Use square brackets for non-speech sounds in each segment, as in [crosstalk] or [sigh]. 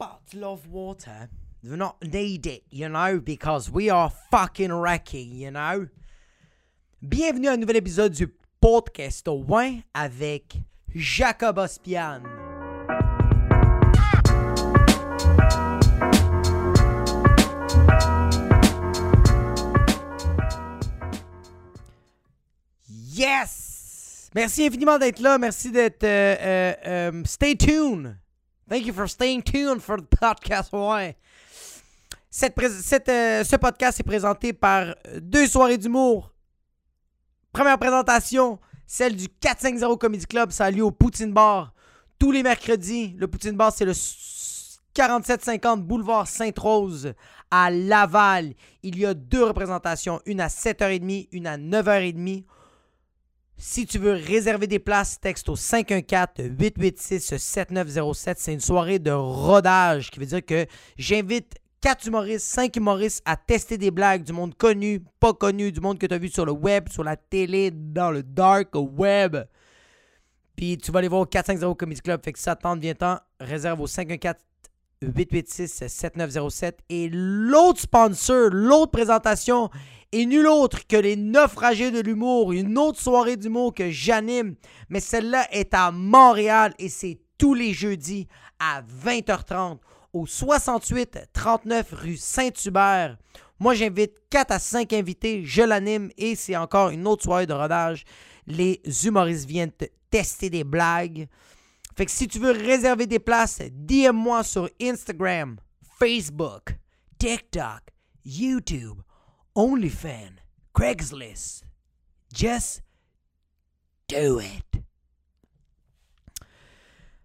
bottle of water. Do not need it, you know, because we are fucking wrecking, you know? Bienvenue à un nouvel épisode du podcast au win avec Jacob Ospian. Yes! Merci infiniment d'être là. Merci d'être. euh, euh, euh, stay tuned. Thank you for staying tuned for the podcast. Ouais. Cette euh, ce podcast est présenté par deux soirées d'humour. Première présentation, celle du 450 Comedy Club. Ça a lieu au Poutine Bar tous les mercredis. Le Poutine Bar, c'est le s- 4750 Boulevard Sainte-Rose à Laval. Il y a deux représentations, une à 7h30, une à 9h30. Si tu veux réserver des places, texte au 514-886-7907. C'est une soirée de rodage qui veut dire que j'invite 4 humoristes, 5 humoristes à tester des blagues du monde connu, pas connu, du monde que tu as vu sur le web, sur la télé, dans le dark web. Puis tu vas aller voir au 450 Comedy Club. Fait que ça te tente, viens-t'en. Réserve au 514-886-7907. Et l'autre sponsor, l'autre présentation est nul autre que les naufragés de l'humour. Une autre soirée d'humour que j'anime. Mais celle-là est à Montréal et c'est tous les jeudis à 20h30 au 68-39 rue Saint-Hubert. Moi, j'invite 4 à 5 invités, je l'anime et c'est encore une autre soirée de rodage. Les humoristes viennent te tester des blagues. Fait que si tu veux réserver des places, DM-moi sur Instagram, Facebook, TikTok, YouTube, OnlyFans, Craigslist. Just do it.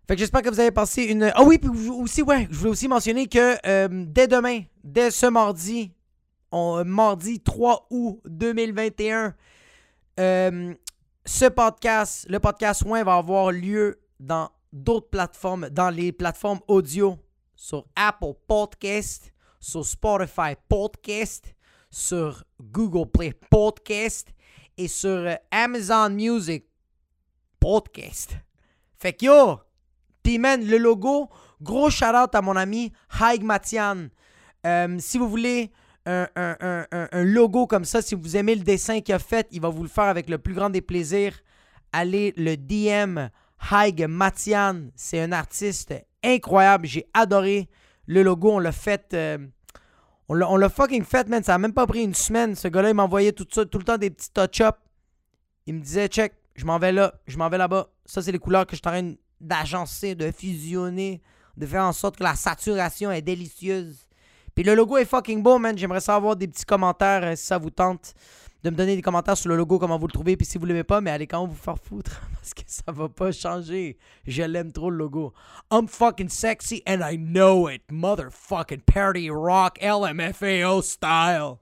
Fait que j'espère que vous avez passé une. Ah oui, puis aussi, ouais, je voulais aussi mentionner que euh, dès demain, dès ce mardi, on, mardi 3 août 2021, euh, ce podcast, le podcast Soin va avoir lieu dans d'autres plateformes, dans les plateformes audio, sur Apple Podcast, sur Spotify Podcast, sur Google Play Podcast et sur euh, Amazon Music Podcast. Fait que yo, man, le logo, gros shout-out à mon ami Haig Matian. Euh, si vous voulez un- un- un logo comme ça, si vous aimez le dessin qu'il a fait, il va vous le faire avec le plus grand des plaisirs. Allez le DM Haig Matian. C'est un artiste incroyable. J'ai adoré le logo. On l'a fait. euh, on l'a fucking fait, man. Ça a même pas pris une semaine. Ce gars-là, il m'envoyait tout le temps des petits touch-ups. Il me disait, check, je m'en vais là, je m'en vais là-bas. Ça, c'est les couleurs que je suis en train d'agencer, de fusionner, de faire en sorte que la saturation est délicieuse. Puis le logo est fucking beau, man. J'aimerais savoir des petits commentaires euh, si ça vous tente de me donner des commentaires sur le logo, comment vous le trouvez. Puis si vous l'aimez pas, mais allez quand même vous faire foutre [laughs] parce que ça va pas changer. Je l'aime trop le logo. I'm fucking sexy and I know it. Motherfucking party rock LMFAO style.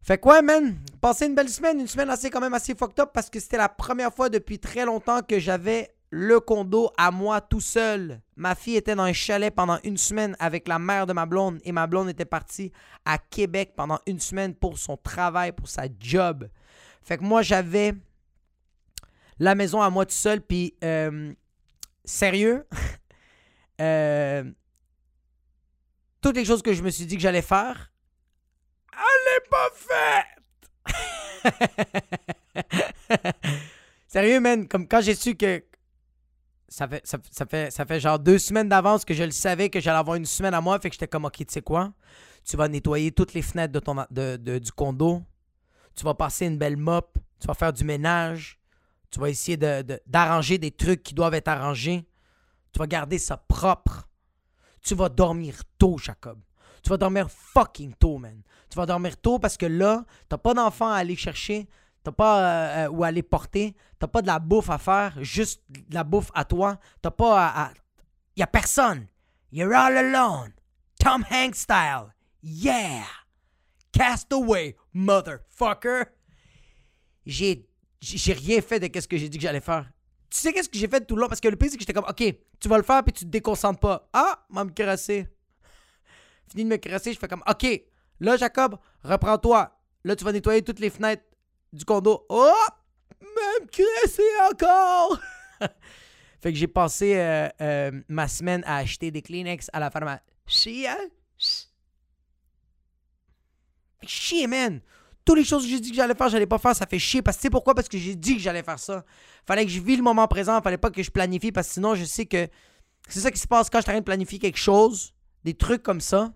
Fait quoi, man? Passez une belle semaine, une semaine assez quand même assez fucked up parce que c'était la première fois depuis très longtemps que j'avais le condo à moi tout seul. Ma fille était dans un chalet pendant une semaine avec la mère de ma blonde et ma blonde était partie à Québec pendant une semaine pour son travail, pour sa job. Fait que moi, j'avais la maison à moi tout seul, puis euh, sérieux, [laughs] euh, toutes les choses que je me suis dit que j'allais faire, elle n'est pas faite. [laughs] Sérieux, man, comme quand j'ai su que ça fait, ça, fait, ça fait genre deux semaines d'avance que je le savais que j'allais avoir une semaine à moi, fait que j'étais comme, ok, tu sais quoi, tu vas nettoyer toutes les fenêtres du condo, tu vas passer une belle mop, tu vas faire du ménage, tu vas essayer d'arranger des trucs qui doivent être arrangés, tu vas garder ça propre, tu vas dormir tôt, Jacob. Tu vas dormir fucking tôt, man. Tu vas dormir tôt parce que là, t'as pas d'enfant à aller chercher, t'as pas euh, euh, où aller porter, t'as pas de la bouffe à faire, juste de la bouffe à toi, t'as pas à, à- y a personne. You're all alone. Tom Hanks style. Yeah. Castaway, motherfucker. J'ai j'ai rien fait de ce que j'ai dit que j'allais faire. Tu sais qu'est-ce que j'ai fait tout le long? Parce que le pire, c'est que j'étais comme, OK, tu vas le faire, puis tu te déconcentres pas. Ah, m'a me crasser. Fini de me crasser, je fais comme, OK, là, Jacob, reprends-toi. Là, tu vas nettoyer toutes les fenêtres du condo. Oh! Même crasser encore! [laughs] Fait que j'ai passé euh, euh, ma semaine à acheter des Kleenex à la pharmacie. Hein? Chier, man. Toutes les choses que j'ai dit que j'allais faire, j'allais pas faire, ça fait chier. Parce que pourquoi? Parce que j'ai dit que j'allais faire ça. Fallait que je vis le moment présent, fallait pas que je planifie, parce que sinon, je sais que c'est ça qui se passe quand je train de planifier quelque chose, des trucs comme ça.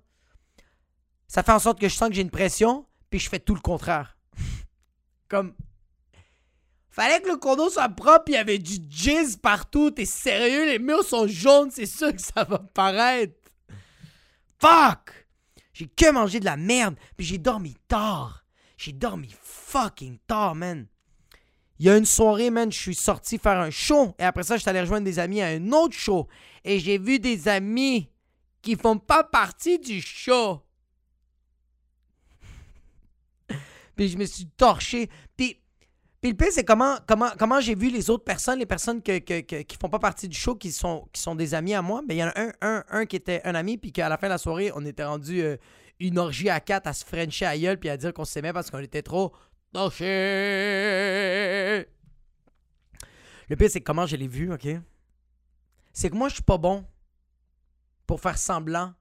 Ça fait en sorte que je sens que j'ai une pression, puis je fais tout le contraire. Comme. Fallait que le condo soit propre, il y avait du jizz partout. T'es sérieux? Les murs sont jaunes, c'est sûr que ça va paraître. Fuck! J'ai que mangé de la merde, puis j'ai dormi tard. J'ai dormi fucking tard, man. Il y a une soirée, man, je suis sorti faire un show. Et après ça, je allé rejoindre des amis à un autre show. Et j'ai vu des amis qui font pas partie du show. Puis je me suis torché. Puis, le pire, c'est comment, comment, comment j'ai vu les autres personnes, les personnes que, qui font pas partie du show, qui sont, qui sont des amis à moi. Mais il y en a un, un, qui était un ami, puis qu'à la fin de la soirée, on était rendu euh, une orgie à quatre à se frencher à gueule, puis à dire qu'on s'aimait parce qu'on était trop torchés. Le pire, c'est comment je l'ai vu, OK? C'est que moi, je suis pas bon pour faire semblant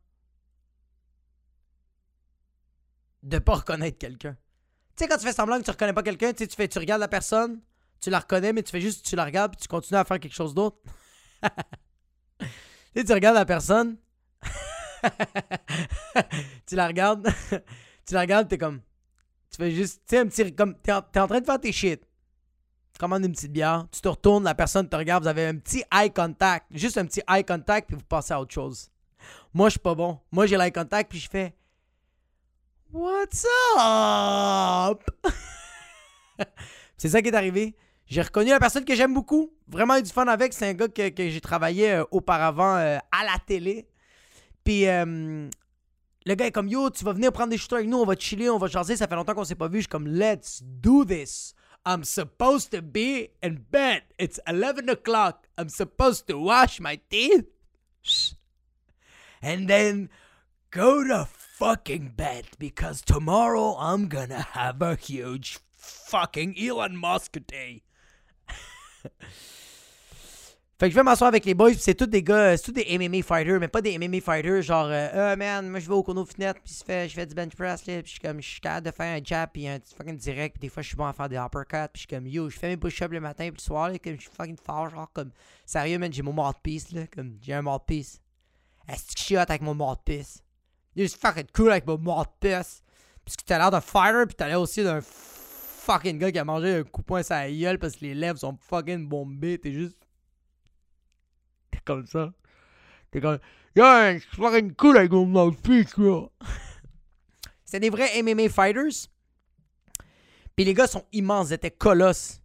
de pas reconnaître quelqu'un. Tu sais, quand tu fais semblant que tu reconnais pas quelqu'un, tu fais, tu regardes la personne, tu la reconnais, mais tu fais juste, tu la regardes, puis tu continues à faire quelque chose d'autre. [laughs] tu tu regardes la personne, [laughs] tu la regardes, [laughs] tu la regardes, t'es comme, tu fais juste, tu sais, un petit, comme, t'es en, en, train de faire tes shit. Tu commandes une petite bière, tu te retournes, la personne te regarde, vous avez un petit eye contact, juste un petit eye contact, puis vous passez à autre chose. Moi, je suis pas bon. Moi, j'ai l'eye contact, puis je fais, What's up? [laughs] c'est ça qui est arrivé. J'ai reconnu la personne que j'aime beaucoup. Vraiment eu du fun avec. C'est un gars que, j'ai travaillé euh, auparavant euh, à la télé. Puis euh, le gars est comme Yo, tu vas venir prendre des shooters avec nous, on va chiller, on va jaser. Ça fait longtemps qu'on s'est pas vu. Je suis comme Let's do this. I'm supposed to be in bed. It's 11 o'clock. I'm supposed to wash my teeth. And then go to fucking bed because tomorrow I'm gonna have a huge fucking Elon Musk day. [laughs] fait que je vais m'asseoir avec les boys, c'est tous des gars, c'est tous des MMA fighters, mais pas des MMA fighters genre, euh, oh man, moi je vais au Kono Fitness, puis je fais, je fais du bench press, là, puis je suis comme, je suis capable de faire un jab, puis un fucking direct, puis des fois je suis bon à faire des uppercuts, puis je suis comme, yo, je fais mes push-ups le matin, puis le soir, là, je suis fucking fort, genre, comme, sérieux, man, j'ai mon mouthpiece, là, comme, j'ai un mouthpiece. Est-ce que je suis avec mon mouthpiece? Il juste fucking cool avec mon mort de pisse. Puisque t'as l'air d'un fighter, puis t'as l'air aussi d'un fucking gars qui a mangé un coup de poing la gueule parce que les lèvres sont fucking bombées. T'es juste. T'es comme ça. T'es comme. Yeah, je suis fucking cool avec mon mouthpiece, là. [laughs] C'est des vrais MMA fighters. Puis les gars sont immenses, ils étaient colosses.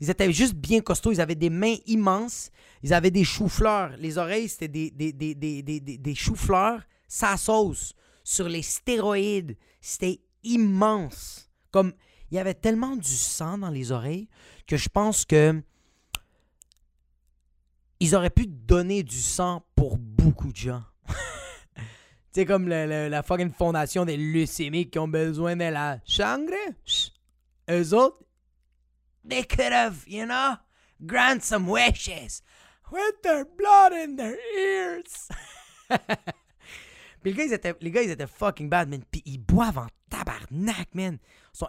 Ils étaient juste bien costauds, ils avaient des mains immenses, ils avaient des choux-fleurs. Les oreilles, c'était des, des, des, des, des choux-fleurs sa sauce, sur les stéroïdes. C'était immense. Comme il y avait tellement du sang dans les oreilles que je pense que ils auraient pu donner du sang pour beaucoup de gens. [laughs] C'est comme la fucking fondation des leucémiques qui ont besoin de la sangre. Eux autres, they could have, you know, grant some wishes with their blood in their ears. [laughs] les gars, ils étaient, les gars, ils étaient fucking bad, man. Puis ils boivent en tabarnak, man.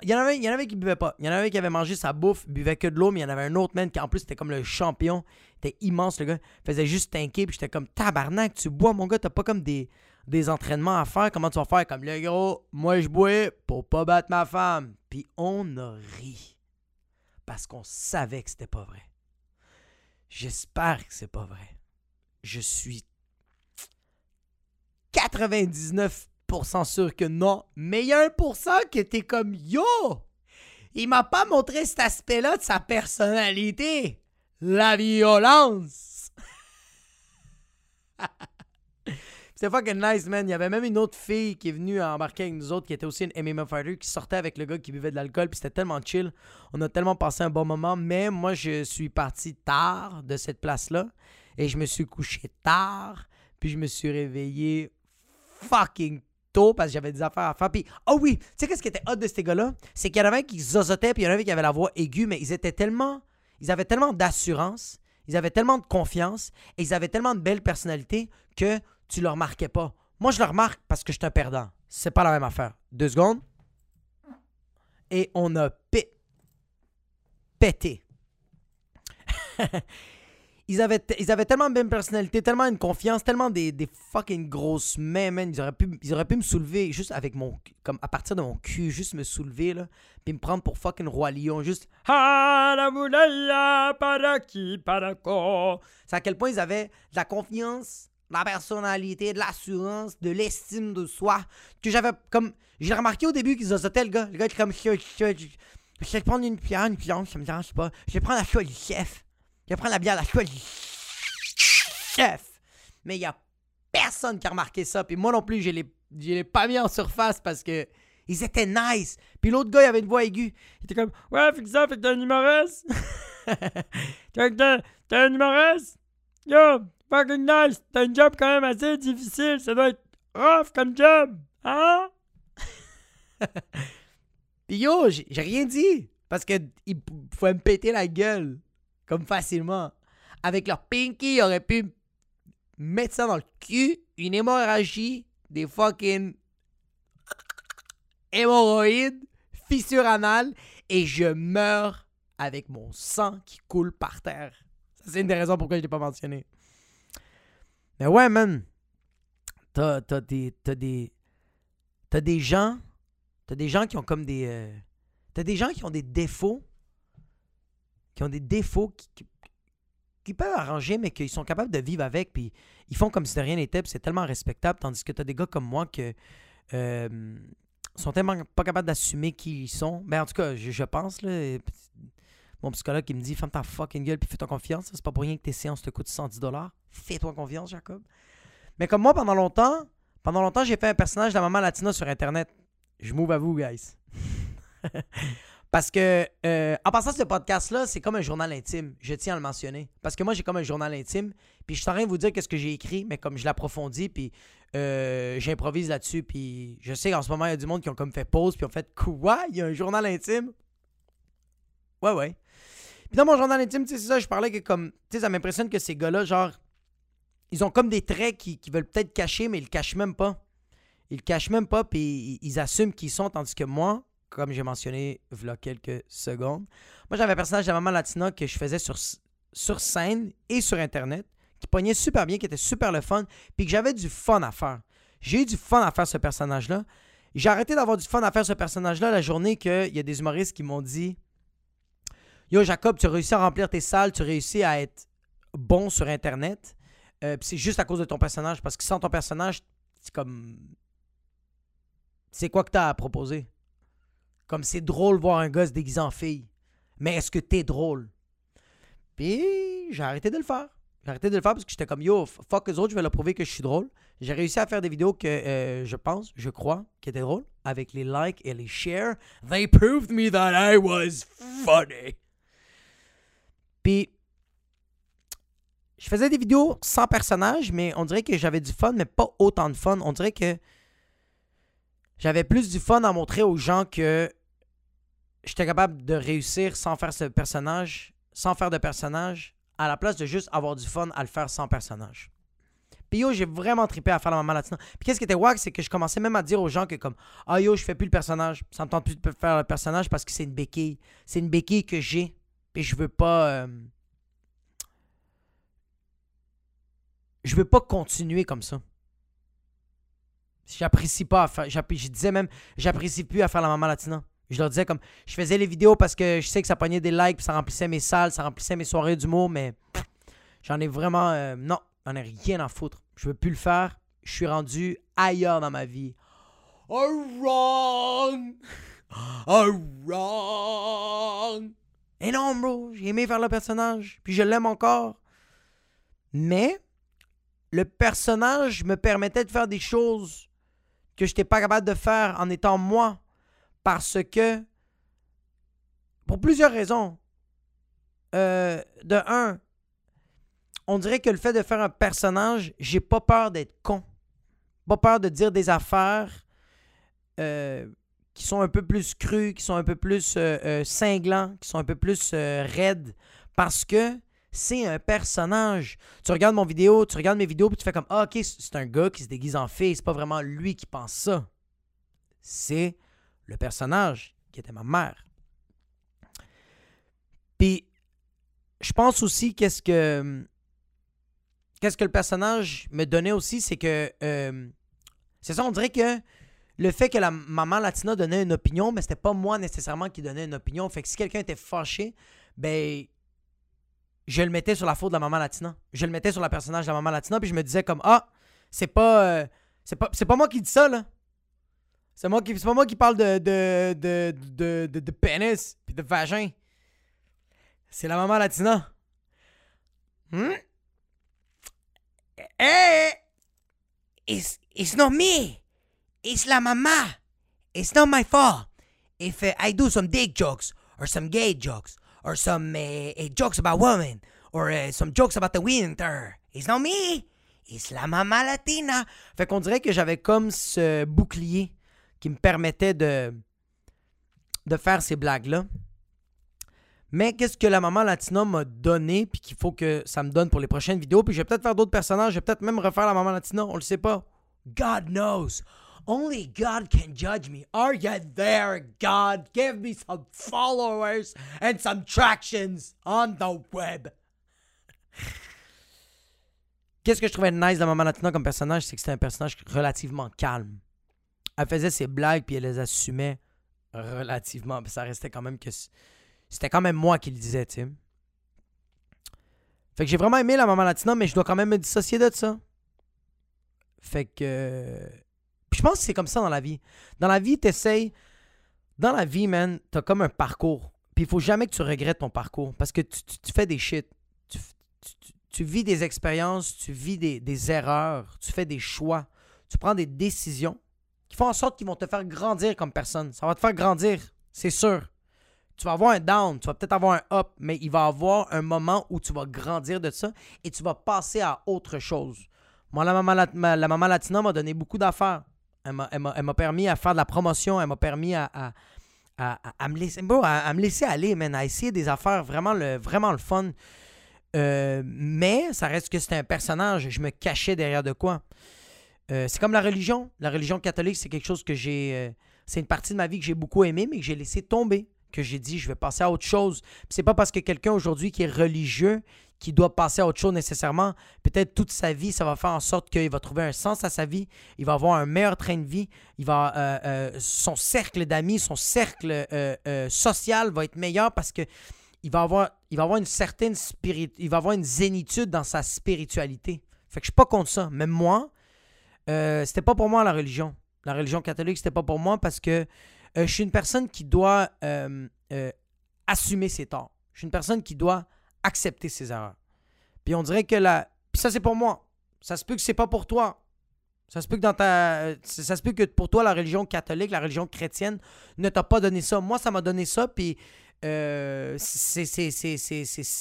Il y en avait, il y en avait qui buvaient pas. Il y en avait qui avait mangé sa bouffe, buvait que de l'eau, mais il y en avait un autre, man, qui en plus était comme le champion. Il était immense, le gars. Il faisait juste tanker, puis j'étais comme tabarnak, tu bois, mon gars, t'as pas comme des, des entraînements à faire. Comment tu vas faire? Comme le gros, moi je bois pour pas battre ma femme. Puis on a ri. Parce qu'on savait que c'était pas vrai. J'espère que c'est pas vrai. Je suis 99% sûr que non. Mais il y a 1% qui était comme Yo! Il m'a pas montré cet aspect-là de sa personnalité. La violence. [laughs] C'était fucking nice, man. Il y avait même une autre fille qui est venue embarquer avec nous autres qui était aussi une MMA fighter qui sortait avec le gars qui buvait de l'alcool. Puis c'était tellement chill. On a tellement passé un bon moment. Mais moi, je suis parti tard de cette place-là. Et je me suis couché tard. Puis je me suis réveillé fucking tôt parce que j'avais des affaires à faire. Puis, oh oui, tu sais qu'est-ce qui était hot de ces gars-là? C'est qu'il y en avait qui zozotaient, puis il y en avait qui avaient la voix aiguë, mais ils étaient tellement. Ils avaient tellement d'assurance, Ils avaient tellement de confiance et ils avaient tellement de belles personnalités que tu le remarquais pas. Moi, je le remarque parce que je suis un perdant. C'est pas la même affaire. Deux secondes. Et on a pé- pété. [laughs] ils, avaient ils avaient tellement de belles personnalités, tellement une confiance, tellement des, des fucking grosses mains, man. Ils auraient, pu, ils auraient pu me soulever juste avec mon. Comme à partir de mon cul, juste me soulever, là. Puis me prendre pour fucking Roi Lion. Juste. C'est à quel point ils avaient de la confiance, de la personnalité, de l'assurance, de l'estime de soi. Que j'avais comme. J'ai remarqué au début qu'ils ossaient le gars. Le gars était comme. Je, vais prendre une bière, une viande, ça me dérange pas. Je vais prendre la choix du chef. Je prendre la bière, la choix du chef. Mais il y a personne qui a remarqué ça. Puis moi non plus, je je l'ai pas mis en surface parce que. Ils étaient nice. Puis l'autre gars, il avait une voix aiguë. Il était comme Ouais, fait que ça, fait que t'es un humoriste. [laughs] T'es- un humoriste? Yo, fucking nice. T'as un job quand même assez difficile. Ça doit être rough comme job. Hein? [laughs] Puis yo, j'ai rien dit. Parce que ils p- pouvaient me péter la gueule. Comme facilement. Avec leur pinky, ils auraient pu mettre ça dans le cul. Une hémorragie. Des fucking hémorroïdes. Fissure anale. Et je meurs avec mon sang qui coule par terre. C'est une des raisons pourquoi je l'ai pas mentionné. Mais ouais, man. T'as, t'as des. T'as des. T'as des gens. T'as des gens qui ont comme des. euh, t'as des gens qui ont des défauts. Qui ont des défauts qui, peuvent arranger, mais qu'ils sont capables de vivre avec. Puis ils font comme si de rien n'était. Puis c'est tellement respectable. Tandis que t'as des gars comme moi que. euh, sont tellement pas capables d'assumer qui ils sont. Ben, en tout cas, je, je pense, là. Mon psychologue qui me dit Ferme ta fucking gueule puis fais-toi confiance. C'est pas pour rien que tes séances te coûtent 110 Fais-toi confiance, Jacob. Mais comme moi, pendant longtemps, pendant longtemps, j'ai fait un personnage de la maman latina sur Internet. Je m'ouvre à vous, guys. [laughs] Parce que, euh, en passant ce podcast-là, c'est comme un journal intime. Je tiens à le mentionner. Parce que moi, j'ai comme un journal intime. Puis je suis en train de vous dire qu'est-ce que j'ai écrit, mais comme je l'approfondis, puis euh, j'improvise là-dessus. Puis je sais qu'en ce moment, il y a du monde qui ont comme fait pause, puis ont fait Quoi? Il y a un journal intime? Ouais, ouais. Puis dans mon journal intime, tu sais, c'est ça, je parlais que comme. Tu sais, ça m'impressionne que ces gars-là, genre, ils ont comme des traits qui, qui veulent peut-être cacher, mais ils le cachent même pas. Ils le cachent même pas, puis ils, assument qui ils sont, tandis que moi, comme j'ai mentionné il y a quelques secondes, moi j'avais un personnage de maman latina que je faisais sur, sur scène et sur Internet, qui pognait super bien, qui était super le fun, puis que j'avais du fun à faire. J'ai eu du fun à faire ce personnage-là. J'ai arrêté d'avoir du fun à faire ce personnage-là la journée qu'il y a des humoristes qui m'ont dit Yo, Jacob, tu as réussi à remplir tes salles, tu as réussi à être bon sur Internet. Euh, c'est juste à cause de ton personnage. Parce que sans ton personnage, c'est comme. C'est quoi que t'as à proposer? Comme c'est drôle voir un gosse déguisé en fille. Mais est-ce que t'es drôle? Puis j'ai arrêté de le faire. J'ai arrêté de le faire parce que j'étais comme yo, fuck eux autres, je vais leur prouver que je suis drôle. J'ai réussi à faire des vidéos que euh, je pense, je crois, qui étaient drôles. Avec les likes et les shares. They proved me that I was funny. Puis je faisais des vidéos sans personnage, mais on dirait que j'avais du fun, mais pas autant de fun. On dirait que j'avais plus du fun à montrer aux gens que j'étais capable de réussir sans faire ce personnage, sans faire de personnage, à la place de juste avoir du fun à le faire sans personnage. Puis yo, j'ai vraiment trippé à faire la maman latina. Puis qu'est-ce qui était wack, c'est que je commençais même à dire aux gens que comme Ah yo, je fais plus le personnage. Ça me tente plus de faire le personnage parce que c'est une béquille. C'est une béquille que j'ai. Puis je veux pas. euh, Je veux pas continuer comme ça. J'apprécie pas à faire. Je disais même, j'apprécie plus à faire la maman latina. Je leur disais comme, je faisais les vidéos parce que je sais que ça pognait des likes, puis ça remplissait mes salles, ça remplissait mes soirées d'humour, mais j'en ai vraiment, euh, non, j'en ai rien à foutre. Je veux plus le faire. Je suis rendu ailleurs dans ma vie. Oh wrong, oh wrong. Et non, bro, j'ai aimé faire le personnage, puis je l'aime encore. Mais le personnage me permettait de faire des choses que je n'étais pas capable de faire en étant moi. Parce que, pour plusieurs raisons. Euh, de un, on dirait que le fait de faire un personnage, j'ai pas peur d'être con. Pas peur de dire des affaires euh, qui sont un peu plus crues, qui sont un peu plus euh, euh, cinglants, qui sont un peu plus raides. Parce que C'est un personnage. Tu regardes mon vidéo, tu regardes mes vidéos, puis tu fais comme Ah, ok, c'est un gars qui se déguise en fille. C'est pas vraiment lui qui pense ça. C'est le personnage qui était ma mère. Puis, je pense aussi qu'est-ce que. Le personnage me donnait aussi, c'est que. euh, c'est ça, on dirait que le fait que la maman latina donnait une opinion, mais c'était pas moi nécessairement qui donnais une opinion. Fait que si quelqu'un était fâché, ben je le mettais sur la faute de la maman latina. Je le mettais sur la personnage de la maman latina, puis je me disais comme ah, c'est pas euh, c'est pas c'est pas moi qui dis ça là. C'est moi qui c'est pas moi qui parle de de de de, de, pénis puis de vagin. C'est la maman latina. Hmm? Hey, it's it's not me. It's la mama. It's not my fault. If uh, I do some dick jokes or some gay jokes or some jokes about women or some jokes about the winter, it's not me. It's la mama latina. Fait qu'on dirait que j'avais comme ce bouclier qui me permettait de de faire ces blagues-là. Mais qu'est-ce que la maman latina m'a donné, puis qu'il faut que ça me donne pour les prochaines vidéos, puis je vais peut-être faire d'autres personnages, je vais peut-être même refaire la maman latina, on le sait pas. God knows. Only God can judge me. Are you there, God? Give me some followers and some tractions on the web. Qu'est-ce que je trouvais nice de Maman Latina comme personnage, c'est que c'était un personnage relativement calme. Elle faisait ses blagues puis elle les assumait relativement. Ça restait quand même que c'était quand même moi qui le disais, tu sais. Fait que j'ai vraiment aimé la Maman Latina, mais je dois quand même me dissocier de ça. Fait que. Puis je pense que c'est comme ça dans la vie. Dans la vie, t'essayes. Dans la vie, man, t'as comme un parcours. Puis il faut jamais que tu regrettes ton parcours. Parce que tu, fais des shit. Tu, vis des expériences, tu vis des erreurs, tu fais des choix. Tu prends des décisions qui font en sorte qu'ils vont te faire grandir comme personne. Ça va te faire grandir, c'est sûr. Tu vas avoir un down, tu vas peut-être avoir un up, mais il va y avoir un moment où tu vas grandir de ça et tu vas passer à autre chose. Moi, la maman, maman latina m'a donné beaucoup d'affaires. Elle m'a- permis à faire de la promotion, elle m'a permis à, à, à- me laisser, bro, à, me laisser aller, à essayer des affaires vraiment le, vraiment le fun. Euh, mais ça reste que c'était un personnage. Je me cachais derrière de quoi. Euh, c'est comme la religion. La religion catholique, c'est quelque chose que j'ai. euh, c'est une partie de ma vie que j'ai beaucoup aimé, mais que j'ai laissé tomber. Que j'ai dit, je vais passer à autre chose. C'est pas parce que quelqu'un aujourd'hui qui est religieux qui doit passer à autre chose nécessairement. Peut-être toute sa vie, ça va faire en sorte qu'il va trouver un sens à sa vie. Il va avoir un meilleur train de vie. Il va, euh, son cercle d'amis, son cercle social va être meilleur parce que il va avoir, il va avoir une certaine spirit, il va avoir une zénitude dans sa spiritualité. Fait que je suis pas contre ça. Même moi, euh, c'était pas pour moi la religion. La religion catholique, c'était pas pour moi parce que euh, je suis une personne qui doit euh, assumer ses torts. Je suis une personne qui doit accepter ses erreurs. Puis on dirait que la. Ça, c'est pour moi. Ça se peut que c'est pas pour toi. Ça se peut que dans ta. Ça se peut que pour toi, la religion catholique, la religion chrétienne ne t'a pas donné ça. Moi, ça m'a donné ça, puis c'est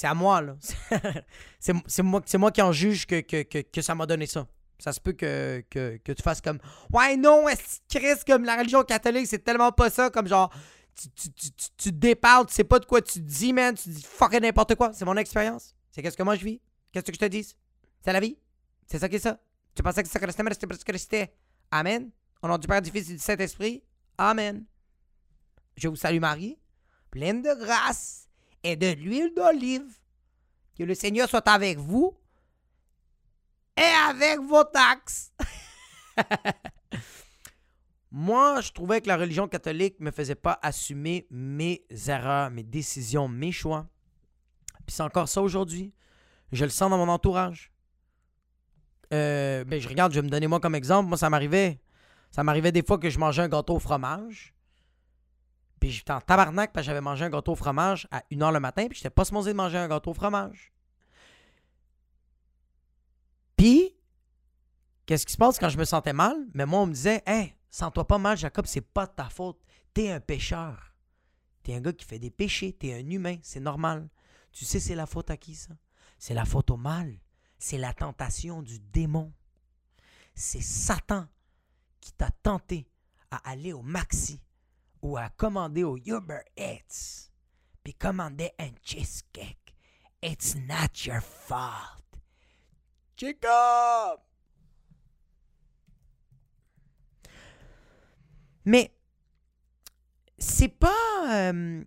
à moi, là. [laughs] c'est moi, qui en juge que ça m'a donné ça. Ça se peut que, que, que tu fasses comme Ouais, non, est-ce que Christ, comme la religion catholique, c'est tellement pas ça, comme genre, tu, tu, tu, tu, te déparles, tu sais pas de quoi tu dis, man, tu dis fucking n'importe quoi. C'est mon expérience. C'est qu'est-ce que moi je vis. Qu'est-ce que je te dis? C'est la vie. C'est ça qui est ça. Tu pensais que ça restait, mais parce que restait. Amen. Au nom du Père, du Fils et du Saint-Esprit. Amen. Je vous salue Marie, pleine de grâce et de l'huile d'olive. Que le Seigneur soit avec vous et avec vos taxes. [laughs] Moi, je trouvais que la religion catholique me faisait pas assumer mes erreurs, mes décisions, mes choix. Puis c'est encore ça aujourd'hui. Je le sens dans mon entourage. Euh, ben, je regarde, je vais me donner moi comme exemple. Moi, ça m'arrivait. Ça m'arrivait des fois que je mangeais un gâteau au fromage. Puis j'étais en tabarnak parce que j'avais mangé un gâteau au fromage à 1h le matin. Puis j'étais pas supposé de manger un gâteau au fromage. Puis, qu'est-ce qui se passe quand je me sentais mal? Mais moi, on me disait, Hey, sens-toi pas mal, Jacob, c'est pas ta faute. T'es un pécheur. T'es un gars qui fait des péchés. T'es un humain. C'est normal. Tu sais, c'est la faute à qui, ça? C'est la faute au mal. C'est la tentation du démon. C'est Satan qui t'a tenté à aller au Maxi ou à commander au Uber Eats, puis commander un cheesecake It's not your fault. Jacob! Mais c'est pas. euh,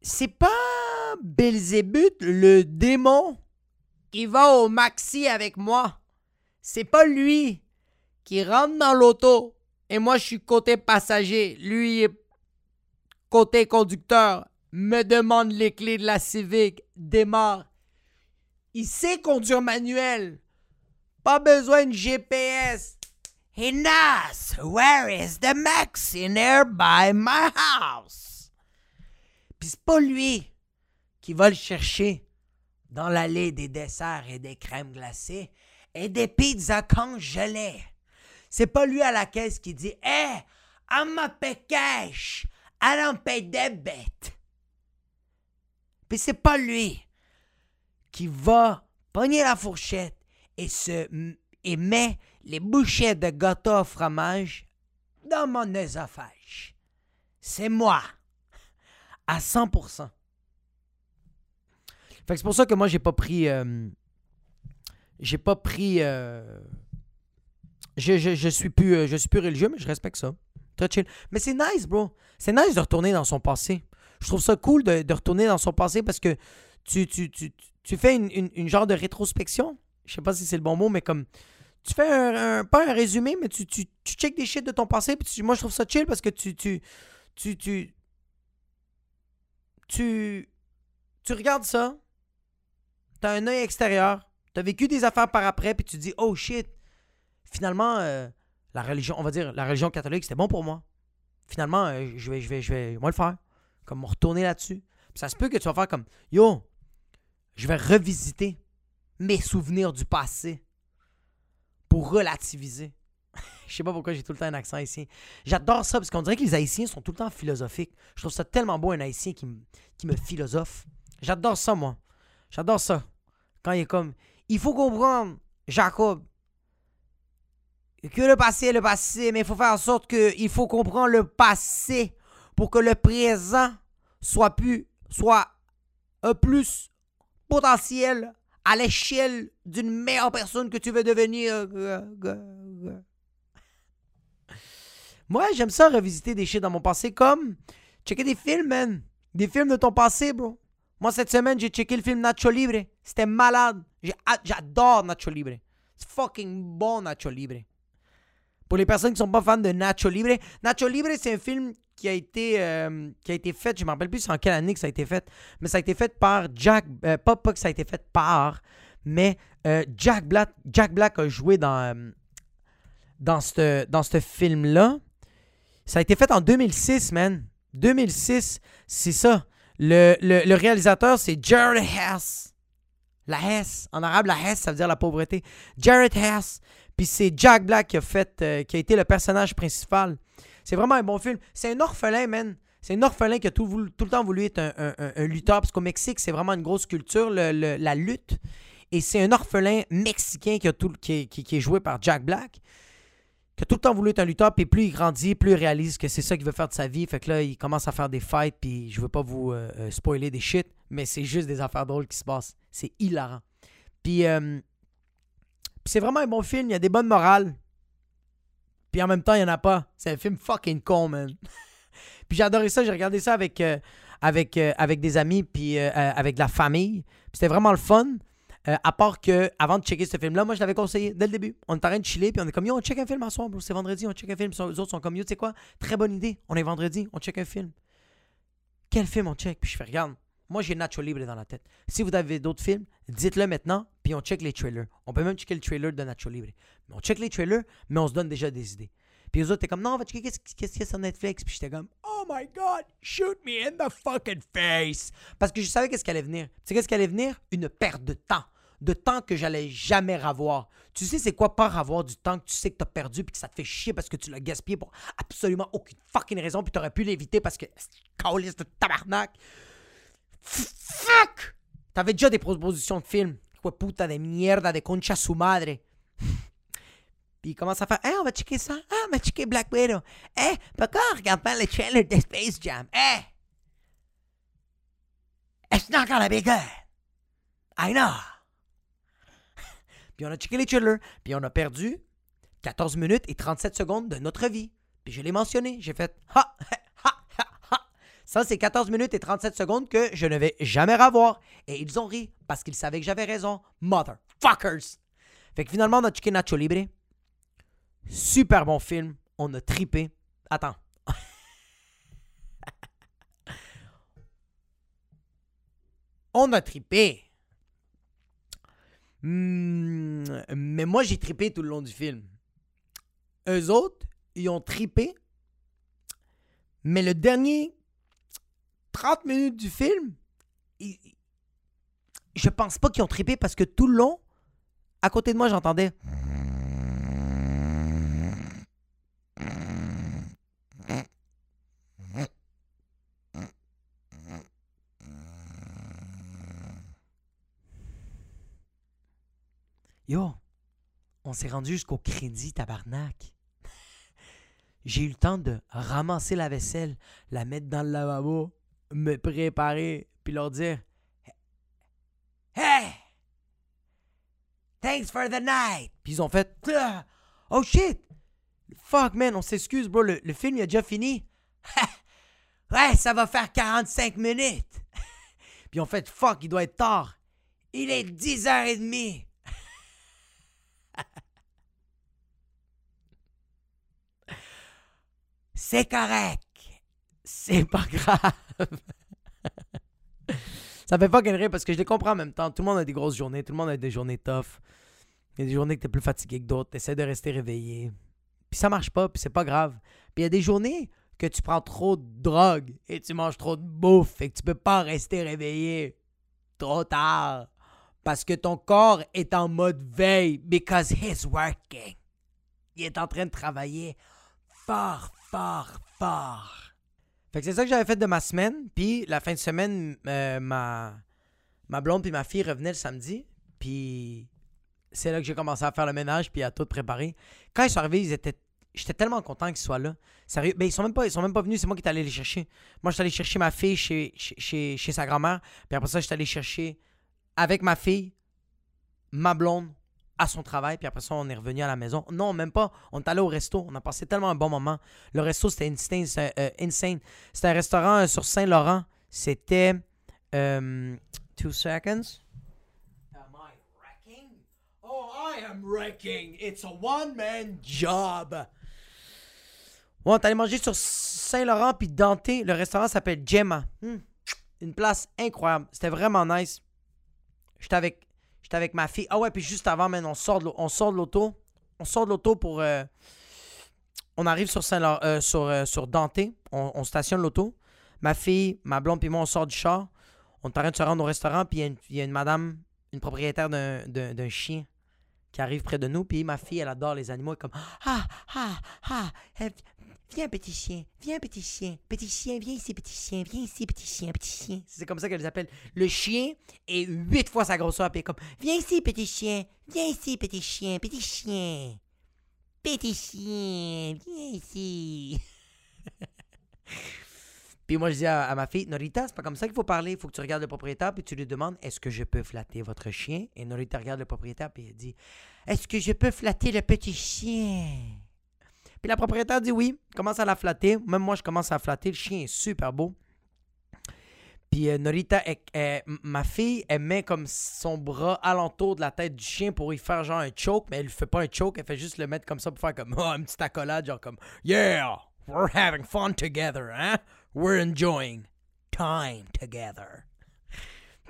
c'est pas Belzébuth, le démon, qui va au maxi avec moi. C'est pas lui qui rentre dans l'auto et moi je suis côté passager. Lui côté conducteur. Me demande les clés de la Civic. Démarre. Il sait conduire manuel. Pas besoin de GPS. Knows where is the maxi nearby my house. Puis c'est pas lui qui va le chercher dans l'allée des desserts et des crèmes glacées et des pizzas congelées. C'est pas lui à la caisse qui dit Hey, I'm a pay cash. I don't pay debit. Puis c'est pas lui qui va pogner la fourchette et se et met les bouchées de gâteau au fromage dans mon œsophage. C'est moi. À 100%. Fait c'est pour ça que moi, j'ai pas pris. euh, j'ai pas pris. euh, je, je, je suis plus, euh, je suis plus religieux, mais je respecte ça. Très chill. Mais c'est nice, bro. C'est nice de retourner dans son passé. Je trouve ça cool de, de retourner dans son passé parce que tu, fais une, une, genre de rétrospection? Je sais pas si c'est le bon mot, mais comme. Tu fais un, pas un résumé, mais tu, tu, des shit de ton passé. Puis moi, je trouve ça chill parce que tu. Tu. Tu. Tu. Tu, tu regardes ça. T'as un œil extérieur. T'as vécu des affaires par après. Puis tu dis, oh shit. Finalement, euh, la religion, on va dire, la religion catholique, c'était bon pour moi. Finalement, euh, je vais, je vais, je vais, moi le faire. Comme me retourner là-dessus. Ça se peut que tu vas faire comme, yo, je vais revisiter mes souvenirs du passé pour relativiser. [laughs] Je sais pas pourquoi j'ai tout le temps un accent haïtien. J'adore ça parce qu'on dirait que les Haïtiens sont tout le temps philosophiques. Je trouve ça tellement beau un Haïtien qui, qui me philosophe. J'adore ça, moi. J'adore ça. Quand il est comme. Il faut comprendre, Jacob, que le passé est le passé, mais il faut faire en sorte que il faut comprendre le passé pour que le présent soit soit un plus potentiel à l'échelle d'une meilleure personne que tu veux devenir. euh, euh, euh. Moi, j'aime ça revisiter des shit dans mon passé comme checker des films, man. Des films de ton passé, bro. Moi, cette semaine, j'ai checké le film Nacho Libre. C'était malade. J'adore Nacho Libre. C'est fucking bon, Nacho Libre. Pour les personnes qui sont pas fans de Nacho Libre, Nacho Libre, c'est un film qui a été, euh, été fait, je me rappelle plus en quelle année que ça a été fait, mais ça a été fait par Jack, euh, pas, pas que ça a été fait par, mais euh, Jack Black, Jack Black a joué dans, dans ce dans film-là. Ça a été fait en 2006, man. 2006, c'est ça. Le, le- réalisateur, c'est Jared Hess. La Hess. En arabe, la Hess, ça veut dire la pauvreté. Jared Hess. Puis c'est Jack Black qui a fait, qui a été le personnage principal. C'est vraiment un bon film. C'est un orphelin, man. C'est un orphelin qui a tout, le temps voulu être un, lutteur. Parce qu'au Mexique, c'est vraiment une grosse culture, la lutte. Et c'est un orphelin mexicain qui, a tout, qui, est- joué par Jack Black qui a tout le temps voulu être un lutteur, puis plus il grandit, plus il réalise que c'est ça qu'il veut faire de sa vie. Fait que là, il commence à faire des fights, puis je veux pas vous euh, euh, spoiler des shit, mais c'est juste des affaires drôles qui se passent. C'est hilarant. Puis, euh, c'est vraiment un bon film, il y a des bonnes morales. Puis en même temps, il y en a pas. C'est un film fucking con, man. [laughs] puis j'ai adoré ça, j'ai regardé ça avec, euh, avec, euh, avec des amis, puis euh, avec de la famille. Puis c'était vraiment le fun. À part que, avant de checker ce film-là, moi je l'avais conseillé dès le début. On est en train de chiller, puis on est comme yo, on check un film ensemble. C'est vendredi, on check un film. Les autres sont comme yo, tu sais quoi, très bonne idée. On est vendredi, on check un film. Quel film on check? Puis je fais, regarde, moi j'ai Nacho Libre dans la tête. Si vous avez d'autres films, dites-le maintenant, puis on check les trailers. On peut même checker le trailer de Nacho Libre. On check les trailers, mais on se donne déjà des idées. Puis les autres, t'es comme, non, on va checker qu'est-ce qu'il y a sur Netflix. Puis j'étais comme, oh my god, shoot me in the fucking face. Parce que je savais qu'est-ce qui allait venir. Tu sais qu'est-ce qui allait venir? Une perte de temps. De temps que j'allais jamais avoir. Tu sais, c'est quoi pas avoir du temps que tu sais que t'as perdu puis que ça te fait chier parce que tu l'as gaspillé pour absolument aucune fucking raison puis t'aurais pu l'éviter parce que. Calice de tabarnak. Fuck! T'avais déjà des propositions de films. Quoi, puta de mierda de concha su madre. [laughs] Puis il commence à faire, eh, on va checker ça. Ah, on va checker Black Widow. Eh, pourquoi on regarde pas le trailer de Space Jam? Eh! It's not gonna be good. I know. [laughs] puis on a checké les trailers, puis on a perdu 14 minutes et 37 secondes de notre vie. Puis je l'ai mentionné, j'ai fait ha. [laughs] Ça, c'est 14 minutes et 37 secondes que je ne vais jamais revoir. Et ils ont ri parce qu'ils savaient que j'avais raison. Motherfuckers! Fait que finalement, on a checké Nacho Libre. Super bon film. On a tripé. Attends. [laughs] on a tripé. Hmm, mais moi, j'ai tripé tout le long du film. Eux autres, ils ont tripé. Mais le dernier 30 minutes du film, ils- je pense pas qu'ils ont tripé parce que tout le long, à côté de moi, j'entendais. Yo, on s'est rendu jusqu'au crédit, tabarnak. J'ai eu le temps de ramasser la vaisselle, la mettre dans le lavabo, me préparer, puis leur dire Hey! Thanks for the night! Puis ils ont fait Ah! Oh shit! Fuck man, on s'excuse, bro, le, le film il a déjà fini. [laughs] ouais, ça va faire 45 minutes. [laughs] puis ils ont fait Fuck, il doit être tard. Il est 10h30. [laughs] C'est correct. C'est pas grave. Ça fait fucking rire parce que je les comprends en même temps. Tout le monde a des grosses journées. Tout le monde a des journées tough. Il y a des journées que t'es plus fatigué que d'autres. T'essaies de rester réveillé. Puis ça marche pas, puis c'est pas grave. Puis il y a des journées que tu prends trop de drogue et tu manges trop de bouffe et que tu peux pas rester réveillé trop tard. Parce que ton corps est en mode veille because he's working. Il est en train de travailler fort, fort, fort. Fait que c'est ça que j'avais fait de ma semaine. Puis la fin de semaine, euh, ma, ma blonde puis ma fille revenaient le samedi. Puis c'est là que j'ai commencé à faire le ménage puis à tout préparer. Quand ils sont arrivés, ils étaient J'étais tellement content qu'ils soient là. Sérieux, ben, ils sont même pas, ils sont même pas venus, c'est moi qui est allé les chercher. Moi, je suis allé chercher ma fille chez, chez, chez, chez sa grand-mère. Puis après ça, je suis allé chercher avec ma fille, ma blonde, à son travail. Puis après ça, on est revenu à la maison. Non, même pas. On est allé au resto. On a passé tellement un bon moment. Le resto, c'était insane. C'était euh, insane. C'était un restaurant euh, sur Saint-Laurent. C'était. euh, two seconds. Am I wrecking? Oh, I am wrecking. It's a one-man job. Ouais, on est allé manger sur Saint-Laurent puis Dante. Le restaurant s'appelle Gemma. Hmm. Une place incroyable. C'était vraiment nice. J'étais avec, j'étais avec ma fille. Ah ouais, puis juste avant, on sort de l'auto. On sort de l'auto pour. euh, on arrive sur Saint euh, sur, euh, sur Dante. On, on stationne l'auto. Ma fille, ma blonde puis moi, on sort du char. On est en train de se rendre au restaurant. Puis il y a une- madame, une propriétaire d'un chien qui arrive près de nous. Puis ma fille, elle adore les animaux. Elle est comme Ah, ah, ah. Viens, petit chien. Viens, petit chien. Petit chien, viens ici, petit chien. Viens ici, petit chien, petit chien. C'est comme ça qu'elle les appelle. Le chien est huit fois sa grosseur. Puis comme Viens ici, petit chien. Viens ici, petit chien. Petit chien. Petit chien. Viens ici. [laughs] Puis moi, je dis à, à ma fille, Norita, c'est pas comme ça qu'il faut parler. Il faut que tu regardes le propriétaire, puis tu lui demandes, est-ce que je peux flatter votre chien? Et Norita regarde le propriétaire, puis elle dit, est-ce que je peux flatter le petit chien? Puis la propriétaire dit oui, commence à la flatter. Même moi, je commence à la flatter. Le chien est super beau. Puis euh, Norita, elle- ma fille, elle met comme son bras alentour de la tête du chien pour y faire genre un choke, mais elle ne fait pas un choke, elle fait juste le mettre comme ça pour faire comme oh, une petite accolade, genre comme Yeah, we're having fun together, hein? We're enjoying time together.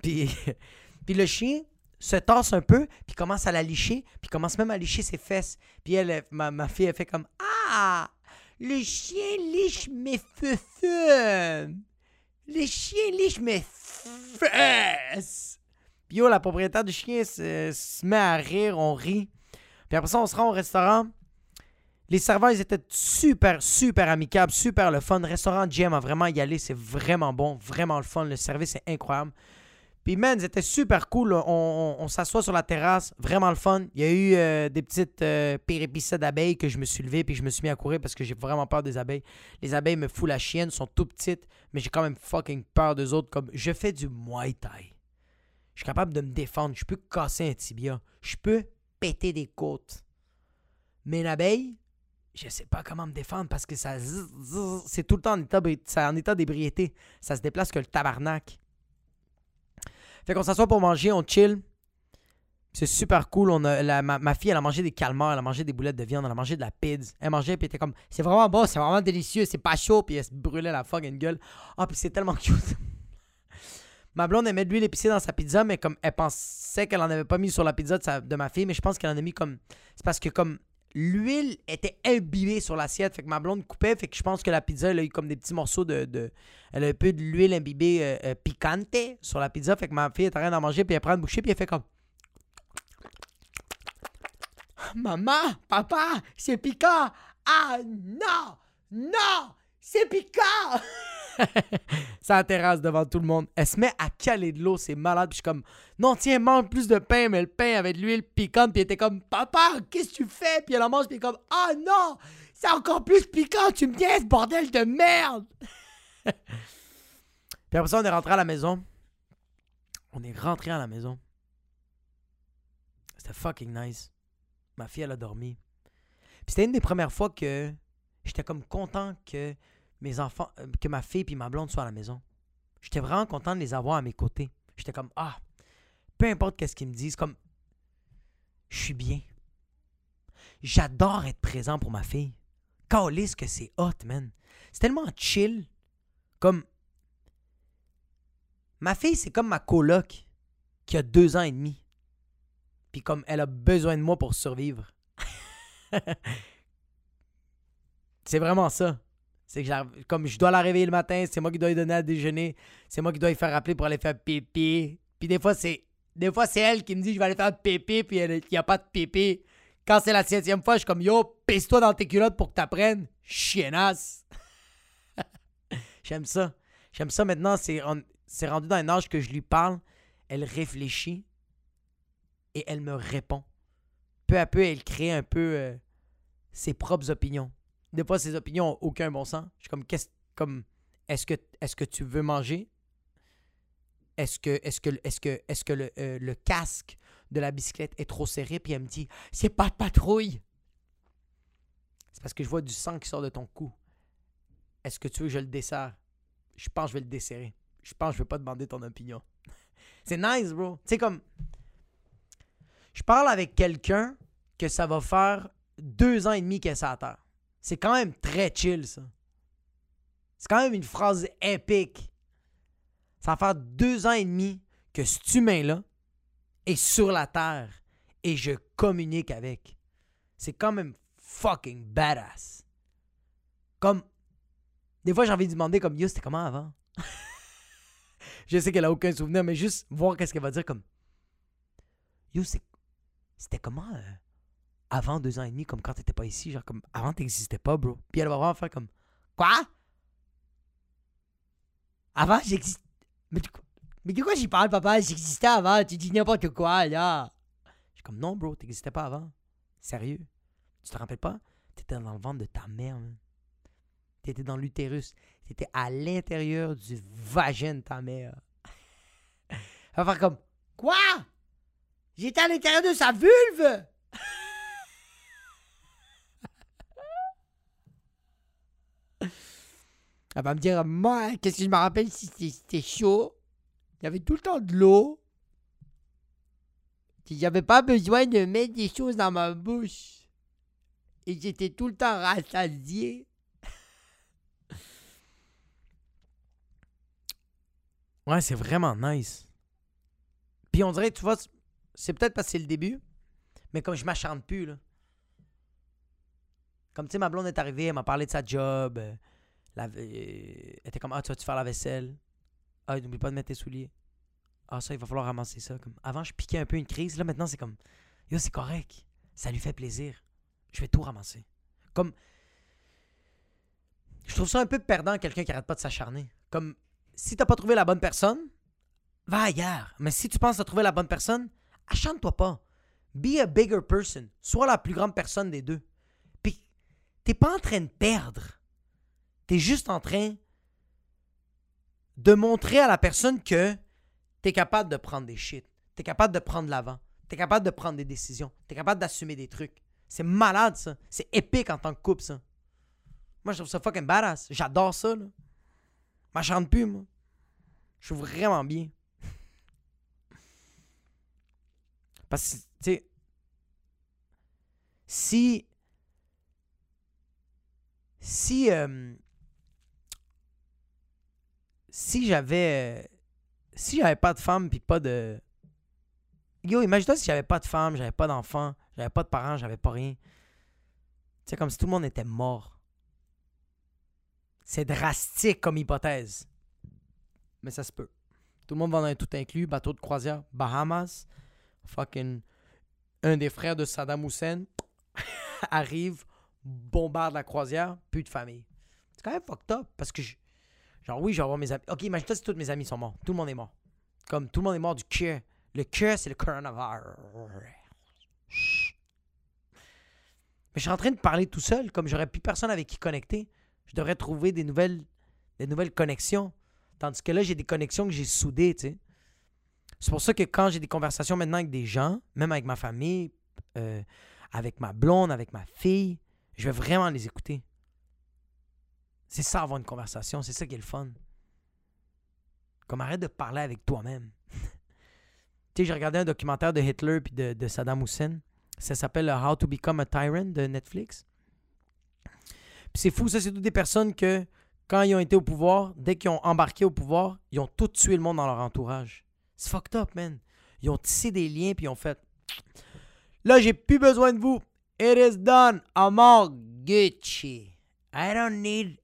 Puis, [laughs] puis le chien se tasse un peu, puis commence à la licher, puis commence même à licher ses fesses. Puis elle, ma, ma fille, elle fait comme Ah, le chien liche mes feux Le chien liche mes fesses. Puis la propriétaire du chien se, met à rire, on rit. Puis après ça, on se rend au restaurant. Les serveurs, ils étaient super, super amicables, super le fun. Restaurant Gem a vraiment y aller, c'est vraiment bon, vraiment le fun. Le service est incroyable. Puis, man, c'était super cool. On, s'assoit sur la terrasse, vraiment le fun. Il y a eu euh, des petites euh, péripéties d'abeilles que je me suis levé puis je me suis mis à courir parce que j'ai vraiment peur des abeilles. Les abeilles me foutent la chienne, sont tout petites, mais j'ai quand même fucking peur d'eux autres. Comme je fais du Muay Thai. Je suis capable de me défendre. Je peux casser un tibia. Je peux péter des côtes. Mais une abeille, je sais pas comment me défendre parce que ça c'est tout le temps en état, en état d'ébriété. Ça se déplace que le tabarnak. Fait qu'on s'assoit pour manger, on chill. C'est super cool. Ma, fille, elle a mangé des calmars, elle a mangé des boulettes de viande, elle a mangé de la pizza. Elle mangeait, puis elle était comme, c'est vraiment bon, c'est vraiment délicieux, c'est pas chaud, puis elle se brûlait la fucking gueule. Ah, puis c'est tellement [laughs] cute. ma blonde, met de l'huile épicée dans sa pizza, mais comme elle pensait qu'elle en avait pas mis sur la pizza de, ma fille, mais je pense qu'elle en a mis comme. C'est parce que comme l'huile était imbibée sur l'assiette, fait que ma blonde coupait, fait que je pense que la pizza, elle a eu comme des petits morceaux de. elle a un peu de l'huile imbibée euh, euh, piquante sur la pizza, fait que ma fille est en train d'en manger, puis elle prend une bouchée, puis elle fait comme. Maman, papa, c'est piquant. Ah non, non, c'est piquant. [laughs] ça terrasse devant tout le monde. Elle se met à caler de l'eau, c'est malade. Puis je suis comme, non, tiens, mange plus de pain, mais le pain avec de l'huile piquante. Puis elle était comme, papa, qu'est-ce que tu fais? Puis elle en mange, puis comme, ah non, c'est encore plus piquant, tu me ce bordel de merde. [laughs] puis après ça, on est rentré à la maison. On est rentré à la maison. C'était fucking nice. Ma fille, elle a dormi. Puis c'était une des premières fois que j'étais comme content que mes enfants, euh, que ma fille et ma blonde soient à la maison. J'étais vraiment content de les avoir à mes côtés. J'étais comme, ah, peu importe qu'est-ce qu'ils me disent, comme, je suis bien. J'adore être présent pour ma fille. Calisse que c'est hot, man. C'est tellement chill. Comme, ma fille, c'est comme ma coloc qui a deux ans et demi. Puis comme elle a besoin de moi pour survivre. [laughs] c'est vraiment ça. C'est que comme je dois la réveiller le matin, c'est moi qui dois lui donner à déjeuner, c'est moi qui dois lui faire rappeler pour aller faire pipi. Puis des fois, c'est des fois c'est elle qui me dit je vais aller faire pipi, puis il n'y a pas de pipi. Quand c'est la septième fois, je suis comme yo, pisse-toi dans tes culottes pour que t'apprennes. Chiennasse. [laughs] J'aime ça. J'aime ça maintenant. C'est rendu dans un âge que je lui parle. Elle réfléchit et elle me répond. Peu à peu, elle crée un peu euh, ses propres opinions. Des fois, ses opinions n'ont aucun bon sens. Je suis comme, qu'est-ce, comme, est-ce que, est-ce que tu veux manger? Est-ce que, est-ce que, est-ce que, est-ce que le, euh, le, casque de la bicyclette est trop serré? Puis elle me dit, c'est pas de patrouille. C'est parce que je vois du sang qui sort de ton cou. Est-ce que tu veux que je le desserre? Je pense que je vais le desserrer. Je pense que je vais pas demander ton opinion. [laughs] c'est nice, bro. Tu sais, comme, je parle avec quelqu'un que ça va faire deux ans et demi qu'elle est à terre. C'est quand même très chill, ça. C'est quand même une phrase épique. Ça va faire deux ans et demi que cet humain-là est sur la terre et je communique avec. C'est quand même fucking badass. Comme, des fois j'ai envie de demander comme, yo, c'était comment avant? [laughs] je sais qu'elle a aucun souvenir, mais juste voir qu'est-ce qu'elle va dire comme, yo, c'était comment euh, avant deux ans et demi, comme quand t'étais pas ici, genre comme avant t'existais pas, bro. Puis elle va vraiment faire comme Quoi? Avant. Mais, mais de quoi j'y parle, papa? J'existais avant, tu dis n'importe quoi, là. Je suis comme non, bro, t'existais pas avant. Sérieux. Tu te rappelles pas? T'étais dans le ventre de ta mère, man. T'étais dans l'utérus. T'étais à l'intérieur du vagin de ta mère. Elle va faire comme Quoi? J'étais à l'intérieur de sa vulve! Elle va me dire, moi, qu'est-ce que je me rappelle si c'était chaud? Il y avait tout le temps de l'eau. J'avais pas besoin de mettre des choses dans ma bouche. Et j'étais tout le temps rassasié. [laughs] Ouais, c'est vraiment nice. Puis on dirait, tu vois, c'est peut-être parce que c'est le début, mais comme je m'acharne plus, là. Comme tu sais, ma blonde est arrivée, elle m'a parlé de sa job. Elle était comme Ah, tu vas-tu faire la vaisselle? Ah, n'oublie pas de mettre tes souliers. Ah, ça, il va falloir ramasser ça. Comme, avant, je piquais un peu une crise. Là, maintenant, c'est comme Yo, c'est correct. Ça lui fait plaisir. Je vais tout ramasser. Comme. Je trouve ça un peu perdant, quelqu'un qui arrête pas de s'acharner. Comme, si t'as pas trouvé la bonne personne, va ailleurs. Mais si tu penses à trouver la bonne personne, achante-toi pas. Be a bigger person. Sois la plus grande personne des deux. Puis, t'es pas en train de perdre. T'es juste en train de montrer à la personne que t'es capable de prendre des shit. T'es capable de prendre l'avant. T'es capable de prendre des décisions. T'es capable d'assumer des trucs. C'est malade, ça. C'est épique en tant que couple, ça. Moi, je trouve ça fucking badass. J'adore ça, là. Je chante plus, moi. Je suis vraiment bien. [laughs] Parce que, tu sais, si. Si. euh, si j'avais. euh, Si j'avais pas de femme puis pas de. Yo, imagine-toi si j'avais pas de femme, j'avais pas d'enfant, j'avais pas de parents, j'avais pas rien. Sais, comme si tout le monde était mort. C'est drastique comme hypothèse. Mais ça se peut. Tout le monde va dans un tout inclus, bateau de croisière, Bahamas. Fucking. Un des frères de Saddam Hussein [laughs] arrive, bombarde la croisière, plus de famille. C'est quand même fucked up parce que, je- genre, oui, je vais avoir mes amis. Ok, imagine-toi si tous mes amis sont morts. Tout le monde est mort. Comme tout le monde est mort du cœur. Le cœur, c'est le coronavirus. Mais je suis en train de parler tout seul, comme j'aurais plus personne avec qui connecter. Je devrais trouver des nouvelles, connexions. Tandis que là, j'ai des connexions que j'ai soudées. C'est pour ça que quand j'ai des conversations maintenant avec des gens, même avec ma famille, euh, avec ma blonde, avec ma fille, je vais vraiment les écouter. C'est ça, avoir une conversation. C'est ça qui est le fun. Comme arrête de parler avec toi-même. [laughs] tu sais, j'ai regardé un documentaire de Hitler puis de, Saddam Hussein. Ça s'appelle How to Become a Tyrant de Netflix. Puis c'est fou, ça, c'est toutes des personnes que, quand ils ont été au pouvoir, dès qu'ils ont embarqué au pouvoir, ils ont tout tué le monde dans leur entourage. C'est fucked up, man. Ils ont tissé des liens puis ils ont fait Là, j'ai plus besoin de vous. It is done. I'm all Gucci. I don't need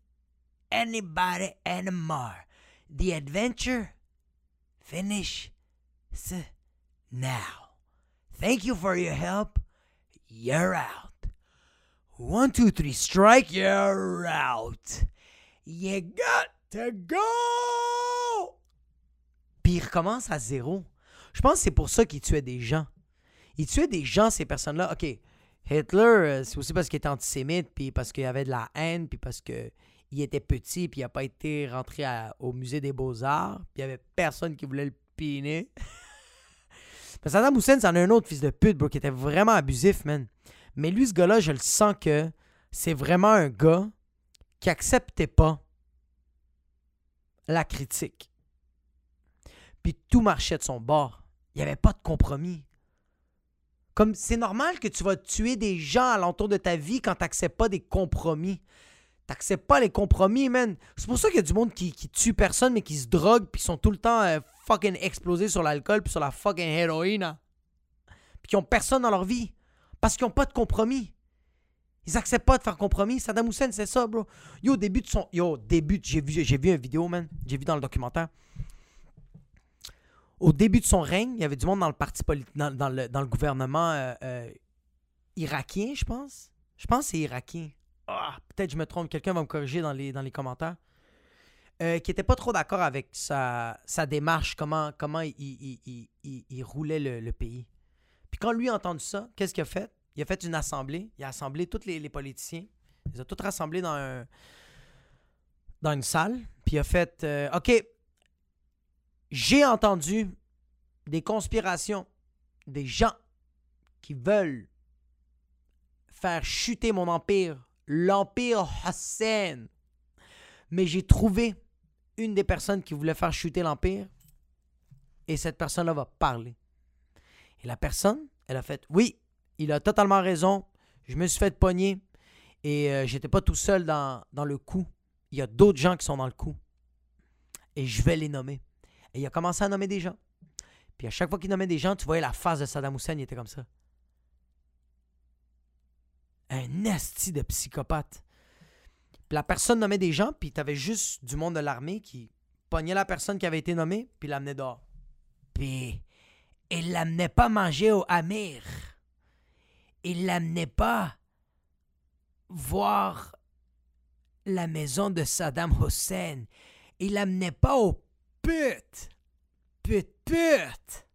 anybody anymore. The adventure finish now. Thank you for your help. You're out. One, two, three, strike. You're out. You got to go. Puis il recommence à zéro. Je pense que c'est pour ça qu'il tuait des gens. Il tuait des gens, ces personnes-là. OK, Hitler, euh, c'est aussi parce qu'il était antisémite, puis parce qu'il y avait de la haine, puis parce que il était petit, puis il n'a pas été rentré au musée des beaux-arts, puis il n'y avait personne qui voulait le piner. Mais [laughs] Saddam Hussein, c'en a un autre fils de pute, bro, qui était vraiment abusif, man. Mais lui, ce gars-là, je le sens que c'est vraiment un gars qui acceptait pas la critique. Puis tout marchait de son bord. Il n'y avait pas de compromis. Comme c'est normal que tu vas tuer des gens alentour de ta vie quand tu n'acceptes pas des compromis. T'acceptes pas les compromis, man. C'est pour ça qu'il y a du monde qui, qui tue personne, mais qui se drogue, puis sont tout le temps euh, fucking explosés sur l'alcool, puis sur la fucking héroïne. Puis qui ont personne dans leur vie. Parce qu'ils ont pas de compromis. Ils acceptent pas de faire compromis. Saddam Hussein, c'est ça, bro. Yo, au début de son. Yo, début, j'ai vu, j'ai vu une vidéo, man. J'ai vu dans le documentaire. Au début de son règne, il y avait du monde dans le parti politique, dans, dans le, dans le gouvernement euh, euh, irakien, je pense. Je pense que c'est irakien. Ah, peut-être je me trompe, quelqu'un va me corriger dans les, dans les commentaires. Euh, qui n'était pas trop d'accord avec sa, sa démarche, comment, comment il, il- il- il- roulait le, le pays. Puis quand lui a entendu ça, qu'est-ce qu'il a fait? Il a fait une assemblée. Il a assemblé tous les, les politiciens. Il les a tous rassemblés dans, un, dans une salle. Puis il a fait euh, OK, j'ai entendu des conspirations, des gens qui veulent faire chuter mon empire, l'empire Hussein. Mais j'ai trouvé une des personnes qui voulait faire chuter l'empire et cette personne-là va parler. Et la personne, elle a fait oui, il a totalement raison. Je me suis fait pogner et euh, j'étais pas tout seul dans, dans le coup. Il y a d'autres gens qui sont dans le coup. Et je vais les nommer. Et il a commencé à nommer des gens. Puis à chaque fois qu'il nommait des gens, tu voyais la face de Saddam Hussein, il était comme ça. Un esti de psychopathe. La personne nommait des gens, puis t'avais juste du monde de l'armée qui pognait la personne qui avait été nommée, puis l'amenait dehors. Puis il l'amenait pas manger au Amir. Il l'amenait pas voir la maison de Saddam Hussein. Il l'amenait pas au pute. Pute, pute.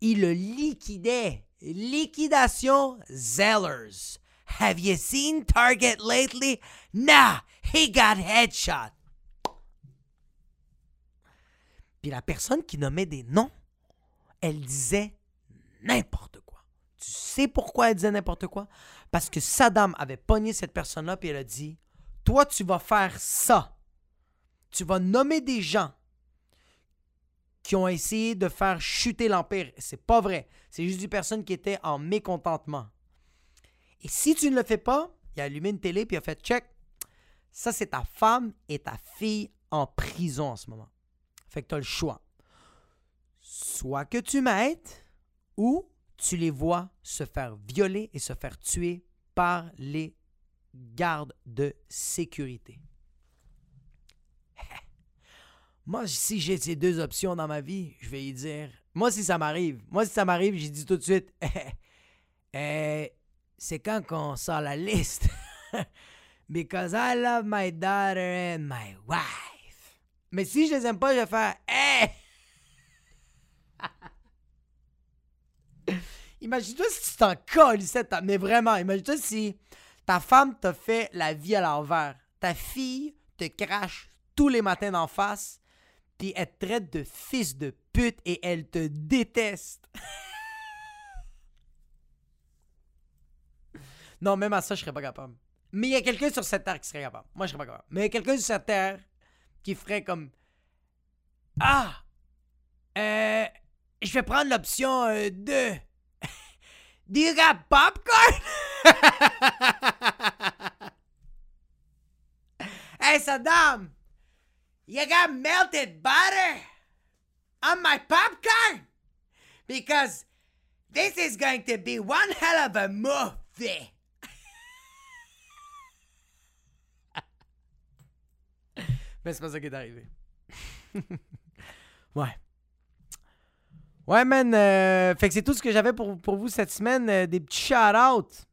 Il le liquidait. Liquidation Zellers. Have you seen Target lately? Nah, he got headshot. Puis la personne qui nommait des noms, elle disait n'importe quoi. Tu sais pourquoi elle disait n'importe quoi? Parce que Saddam avait pogné cette personne-là, puis elle a dit Toi, tu vas faire ça. Tu vas nommer des gens qui ont essayé de faire chuter l'Empire. C'est pas vrai. C'est juste des personnes qui étaient en mécontentement. Et si tu ne le fais pas, il a allumé une télé puis il a fait check. Ça, c'est ta femme et ta fille en prison en ce moment. Fait que tu as le choix. Soit que tu m'aides ou tu les vois se faire violer et se faire tuer par les gardes de sécurité. [laughs] Moi, si j'ai ces deux options dans ma vie, je vais y dire. Moi, si ça m'arrive, moi, si ça m'arrive, j'ai dit tout de suite. [laughs] Eh, c'est quand qu'on sort la liste. [laughs] Because I love my daughter and my wife. Mais si je les aime pas, je vais faire. Hey! [laughs] Imagine-toi si tu t'en colles, mais vraiment, imagine-toi si ta femme t'a fait la vie à l'envers. Ta fille te crache tous les matins d'en face elle te traite de fils de pute et elle te déteste. [laughs] non, même à ça, je serais pas capable. Mais il y a quelqu'un sur cette terre qui serait capable. Moi, je serais pas capable. Mais il y a quelqu'un sur cette terre qui ferait comme Ah! Euh, je vais prendre l'option 2. Euh, [laughs] Do you got popcorn? [laughs] hey, Saddam! You got melted butter on my popcorn? Because this is going to be one hell of a movie. [laughs] Mais c'est pas ça qui est arrivé. [laughs] ouais. Ouais, man. Euh, fait que c'est tout ce que j'avais pour, pour vous cette semaine. Euh, des petits shout-outs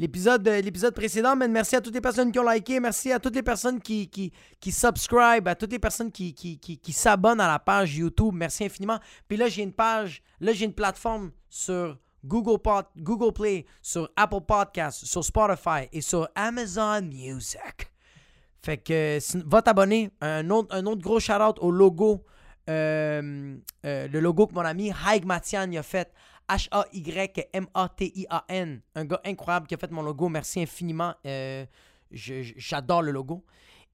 l'épisode, l'épisode précédent. Mais merci à toutes les personnes qui ont liké. Merci à toutes les personnes qui, qui, qui à toutes les personnes qui, qui, qui, s'abonnent à la page YouTube. Merci infiniment. Puis là, j'ai une page, là, j'ai une plateforme sur Google, Pod, Google Play, sur Apple Podcasts, sur Spotify et sur Amazon Music. Fait que va t'abonner. Un autre, un autre gros shout-out au logo. Euh, euh, le logo que mon ami Haig Matian a fait. H-A-Y-M-A-T-I-A-N. Un gars incroyable qui a fait mon logo. Merci infiniment. Euh, j'adore le logo.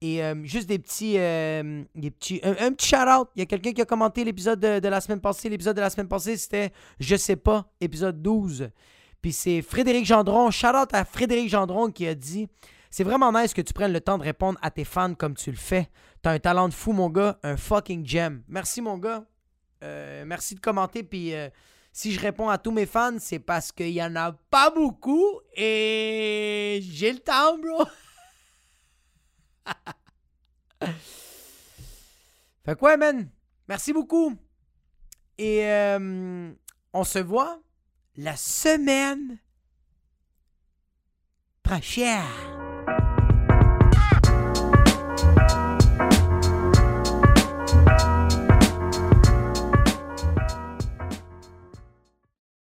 Et euh, juste des petits. Euh, des petits un, petit shout-out. Il y a quelqu'un qui a commenté l'épisode de, la semaine passée. L'épisode de la semaine passée, c'était Je sais pas, épisode 12. Puis c'est Frédéric Gendron. Shout-out à Frédéric Gendron qui a dit C'est vraiment nice que tu prennes le temps de répondre à tes fans comme tu le fais. T'as un talent de fou, mon gars. Un fucking gem. Merci, mon gars. merci de commenter. Puis si je réponds à tous mes fans, c'est parce qu'il y en a pas beaucoup et j'ai le temps, bro. [laughs] fait quoi, man? Merci beaucoup. Et euh, on se voit la semaine prochaine.